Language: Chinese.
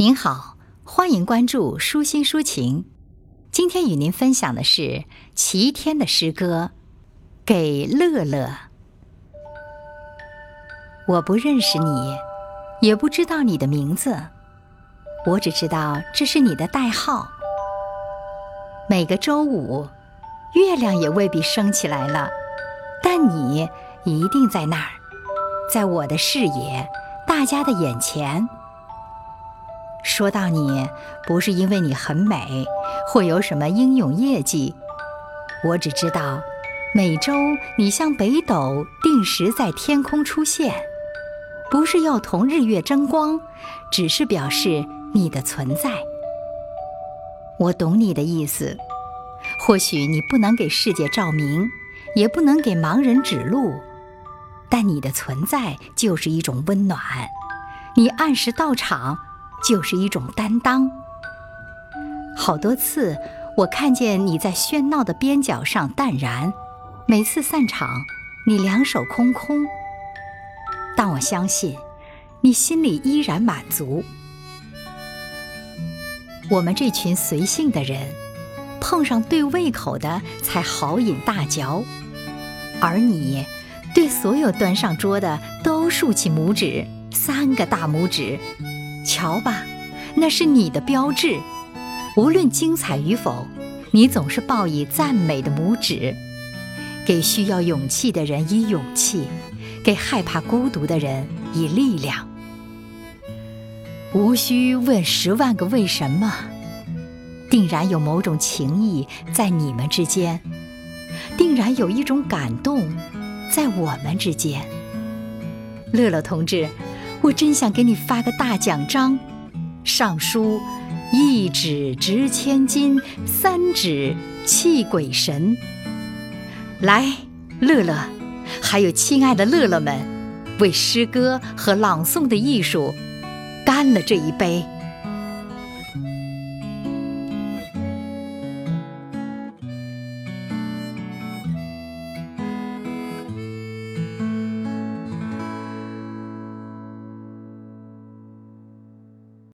您好，欢迎关注舒心抒情。今天与您分享的是齐天的诗歌《给乐乐》。我不认识你，也不知道你的名字，我只知道这是你的代号。每个周五，月亮也未必升起来了，但你一定在那儿，在我的视野，大家的眼前。说到你，不是因为你很美，或有什么英勇业绩，我只知道，每周你像北斗定时在天空出现，不是要同日月争光，只是表示你的存在。我懂你的意思，或许你不能给世界照明，也不能给盲人指路，但你的存在就是一种温暖，你按时到场。就是一种担当。好多次，我看见你在喧闹的边角上淡然，每次散场，你两手空空。但我相信，你心里依然满足。我们这群随性的人，碰上对胃口的才好饮大嚼，而你，对所有端上桌的都竖起拇指，三个大拇指。瞧吧，那是你的标志。无论精彩与否，你总是报以赞美的拇指，给需要勇气的人以勇气，给害怕孤独的人以力量。无需问十万个为什么，定然有某种情谊在你们之间，定然有一种感动在我们之间。乐乐同志。我真想给你发个大奖章，上书“一纸值千金，三指泣鬼神”。来，乐乐，还有亲爱的乐乐们，为诗歌和朗诵的艺术干了这一杯。